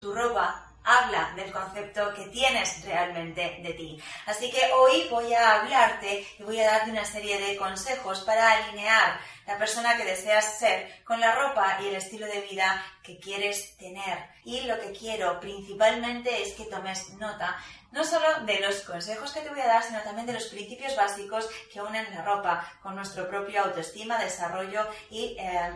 tu ropa habla del concepto que tienes realmente de ti. Así que hoy voy a hablarte y voy a darte una serie de consejos para alinear la persona que deseas ser con la ropa y el estilo de vida que quieres tener. Y lo que quiero principalmente es que tomes nota no solo de los consejos que te voy a dar, sino también de los principios básicos que unen la ropa con nuestro propio autoestima, desarrollo y eh,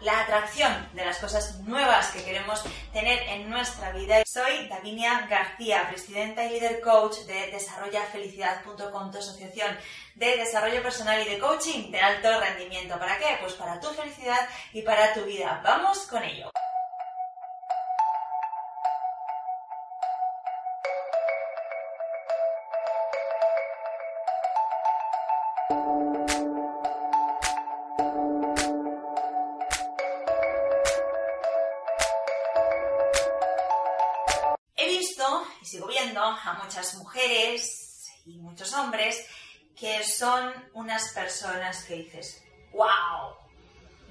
la atracción de las cosas nuevas que queremos tener en nuestra vida. Soy Davinia García, presidenta y líder coach de desarrollafelicidad.com, tu asociación de desarrollo personal y de coaching de alto rendimiento. ¿Para qué? Pues para tu felicidad y para tu vida. Vamos con ello. Sigo viendo a muchas mujeres y muchos hombres que son unas personas que dices, wow,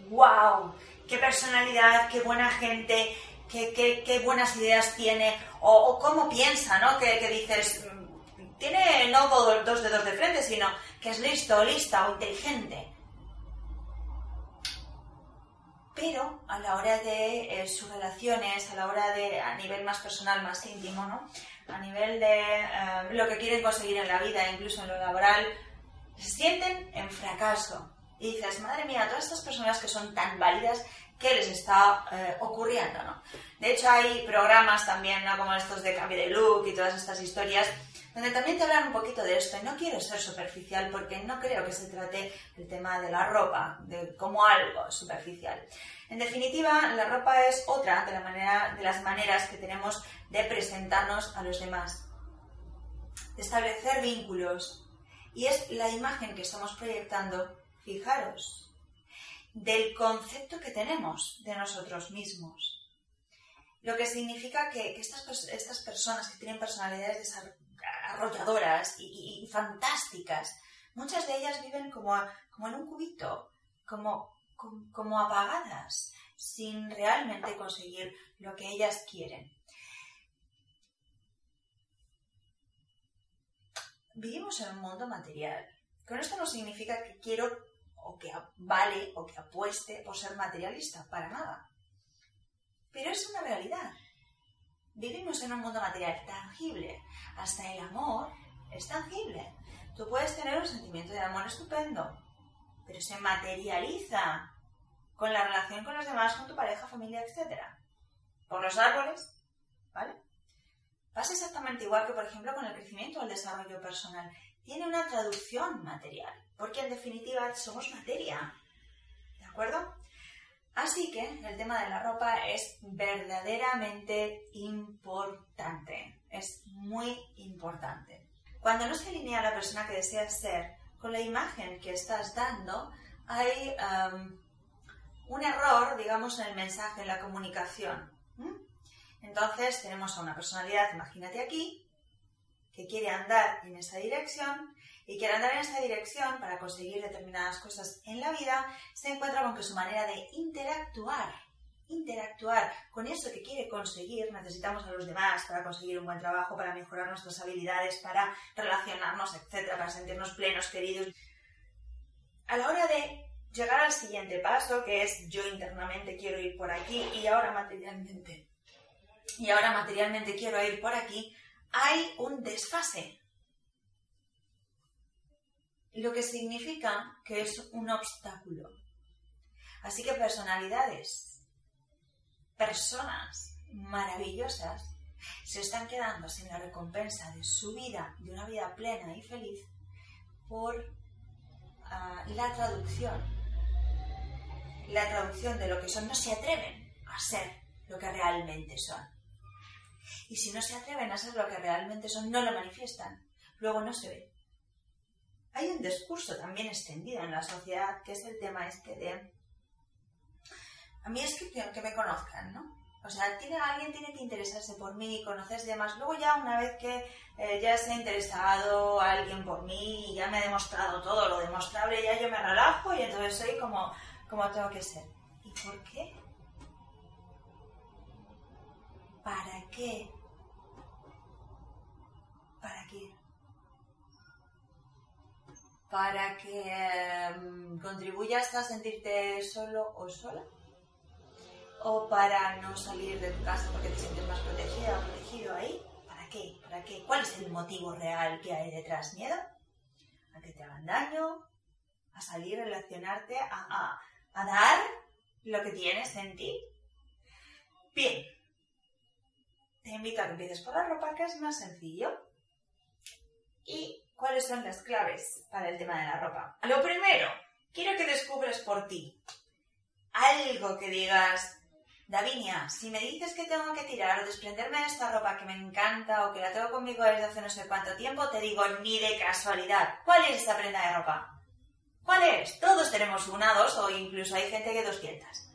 wow, qué personalidad, qué buena gente, qué, buenas ideas tiene, o, cómo piensa, ¿no? Que, dices, mm, tiene no dos dedos de frente, sino que es listo, lista o inteligente. Pero a la hora de eh, sus relaciones, a la hora de, a nivel más personal, más íntimo, ¿no? a nivel de eh, lo que quieren conseguir en la vida, incluso en lo laboral, se sienten en fracaso. Y dices, madre mía, todas estas personas que son tan válidas, ¿qué les está eh, ocurriendo? ¿no? De hecho, hay programas también, ¿no? como estos de cambio de look y todas estas historias, donde también te hablan un poquito de esto. Y no quiero ser superficial porque no creo que se trate el tema de la ropa de, como algo superficial. En definitiva, la ropa es otra de, la manera, de las maneras que tenemos de presentarnos a los demás, de establecer vínculos. Y es la imagen que estamos proyectando, fijaros, del concepto que tenemos de nosotros mismos. Lo que significa que, estas, estas personas que tienen personalidades arrolladoras y, fantásticas. Muchas de ellas viven como, como en un cubito, como, como, apagadas, sin realmente conseguir lo que ellas quieren. Vivimos en un mundo material. Con esto no significa que quiero o que vale o que apueste por ser materialista, para nada. Pero es una realidad. Vivimos en un mundo material tangible. Hasta el amor es tangible. Tú puedes tener un sentimiento de amor estupendo, pero se materializa con la relación con los demás, con tu pareja, familia, etc. Por los árboles, ¿vale? Pasa exactamente igual que, por ejemplo, con el crecimiento o el desarrollo personal. Tiene una traducción material, porque en definitiva somos materia. ¿De acuerdo? Así que el tema de la ropa es verdaderamente importante, es muy importante. Cuando no se alinea la persona que deseas ser con la imagen que estás dando, hay um, un error, digamos, en el mensaje, en la comunicación. Entonces tenemos a una personalidad, imagínate aquí, que quiere andar en esa dirección y quiere andar en esa dirección para conseguir determinadas cosas en la vida, se encuentra con que su manera de interactuar, interactuar con eso que quiere conseguir, necesitamos a los demás para conseguir un buen trabajo, para mejorar nuestras habilidades, para relacionarnos, etcétera, para sentirnos plenos, queridos. A la hora de llegar al siguiente paso, que es yo internamente quiero ir por aquí y ahora materialmente, y ahora materialmente quiero ir por aquí, hay un desfase lo que significa que es un obstáculo. Así que personalidades, personas maravillosas, se están quedando sin la recompensa de su vida, de una vida plena y feliz, por ah, la traducción. La traducción de lo que son, no se atreven a ser lo que realmente son. Y si no se atreven a ser lo que realmente son, no lo manifiestan. Luego no se ve. Discurso también extendido en la sociedad que es el tema este de... A mí es que, que me conozcan, ¿no? O sea, tiene, alguien tiene que interesarse por mí, conocerse demás. Luego ya una vez que eh, ya se ha interesado alguien por mí y ya me ha demostrado todo lo demostrable, ya yo me relajo y entonces soy como, como tengo que ser. ¿Y por qué? ¿Para qué? ¿Para qué? ¿Para que em, contribuyas a sentirte solo o sola? o para no salir de tu casa porque te sientes más protegida o protegido ahí. ¿Para qué? ¿Para qué? ¿Cuál es el motivo real que hay detrás? ¿Miedo? ¿A que te hagan daño? ¿A salir, a relacionarte? ¿A, a dar lo que tienes en ti? Bien. Te invito a que empieces por la ropa, que es más sencillo. ¿Y cuáles son las claves para el tema de la ropa? Lo primero, quiero que descubras por ti algo que digas, Davinia, si me dices que tengo que tirar o desprenderme de esta ropa que me encanta o que la tengo conmigo desde hace no sé cuánto tiempo, te digo ni de casualidad. ¿Cuál es esa prenda de ropa? ¿Cuál es? Todos tenemos una, dos o incluso hay gente que 200.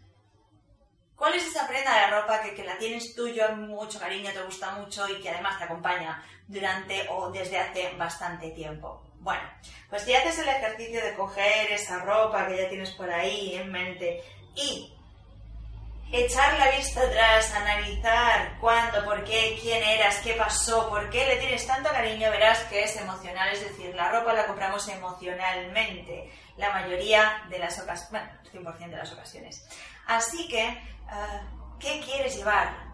¿Cuál es esa prenda de ropa que, que la tienes tuyo mucho cariño, te gusta mucho y que además te acompaña durante o desde hace bastante tiempo? Bueno, pues si haces el ejercicio de coger esa ropa que ya tienes por ahí en mente y echar la vista atrás, analizar cuándo, por qué, quién eras, qué pasó, por qué le tienes tanto cariño, verás que es emocional, es decir, la ropa la compramos emocionalmente, la mayoría de las ocasiones, bueno, 100% de las ocasiones. Así que, ah, ¿qué quieres llevar?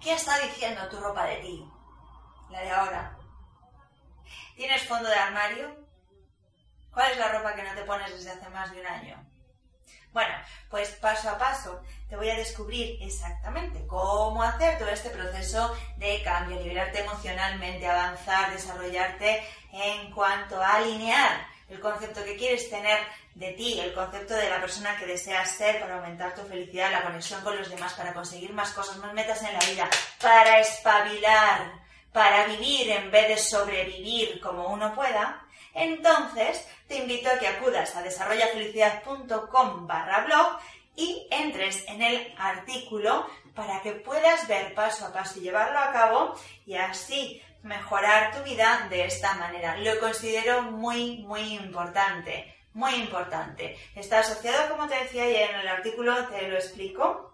¿Qué está diciendo tu ropa de ti? La de ahora. ¿Tienes fondo de armario? ¿Cuál es la ropa que no te pones desde hace más de un año? Bueno, pues paso a paso te voy a descubrir exactamente cómo hacer todo este proceso de cambio, liberarte emocionalmente, avanzar, desarrollarte en cuanto a alinear el concepto que quieres tener de ti, el concepto de la persona que deseas ser para aumentar tu felicidad, la conexión con los demás, para conseguir más cosas, más metas en la vida, para espabilar, para vivir en vez de sobrevivir como uno pueda, entonces te invito a que acudas a desarrollafelicidad.com barra blog y entres en el artículo para que puedas ver paso a paso y llevarlo a cabo y así mejorar tu vida de esta manera. Lo considero muy, muy importante, muy importante. Está asociado, como te decía y en el artículo te lo explico,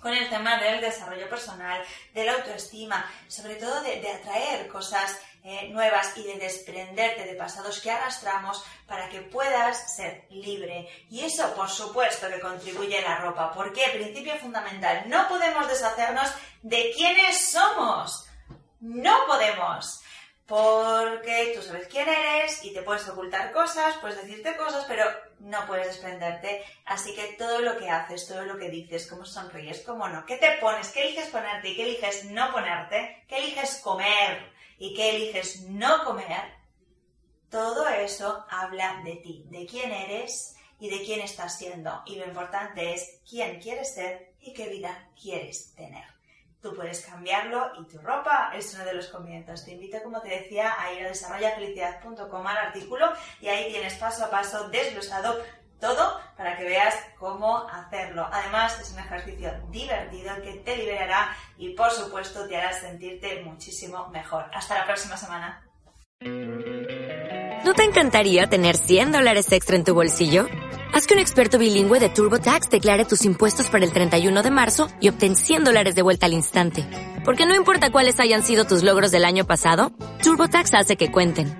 con el tema del desarrollo personal, de la autoestima, sobre todo de, atraer cosas eh, nuevas y de desprenderte de pasados que arrastramos para que puedas ser libre. Y eso, por supuesto, que contribuye a la ropa. ¿Por qué? Principio fundamental. No podemos deshacernos de quiénes somos. No podemos porque tú sabes quién eres y te puedes ocultar cosas, puedes decirte cosas, pero no puedes desprenderte. Así que todo lo que haces, todo lo que dices, cómo sonríes, cómo no, qué te pones, qué eliges ponerte y qué eliges no ponerte, qué eliges comer y qué eliges no comer, todo eso habla de ti, de quién eres y de quién estás siendo. Y lo importante es quién quieres ser y qué vida quieres tener. Tú puedes cambiarlo y tu ropa es uno de los comienzos. Te invito, como te decía, a ir a desarrollafelicidad.com al artículo y ahí tienes paso a paso desglosado todo para que veas cómo hacerlo. Además, es un ejercicio divertido que te liberará y, por supuesto, te hará sentirte muchísimo mejor. Hasta la próxima semana. ¿No te encantaría tener 100 dólares extra en tu bolsillo? Haz que un experto bilingüe de TurboTax declare tus impuestos para el 31 de marzo y obtén 100 dólares de vuelta al instante. Porque no importa cuáles hayan sido tus logros del año pasado, TurboTax hace que cuenten.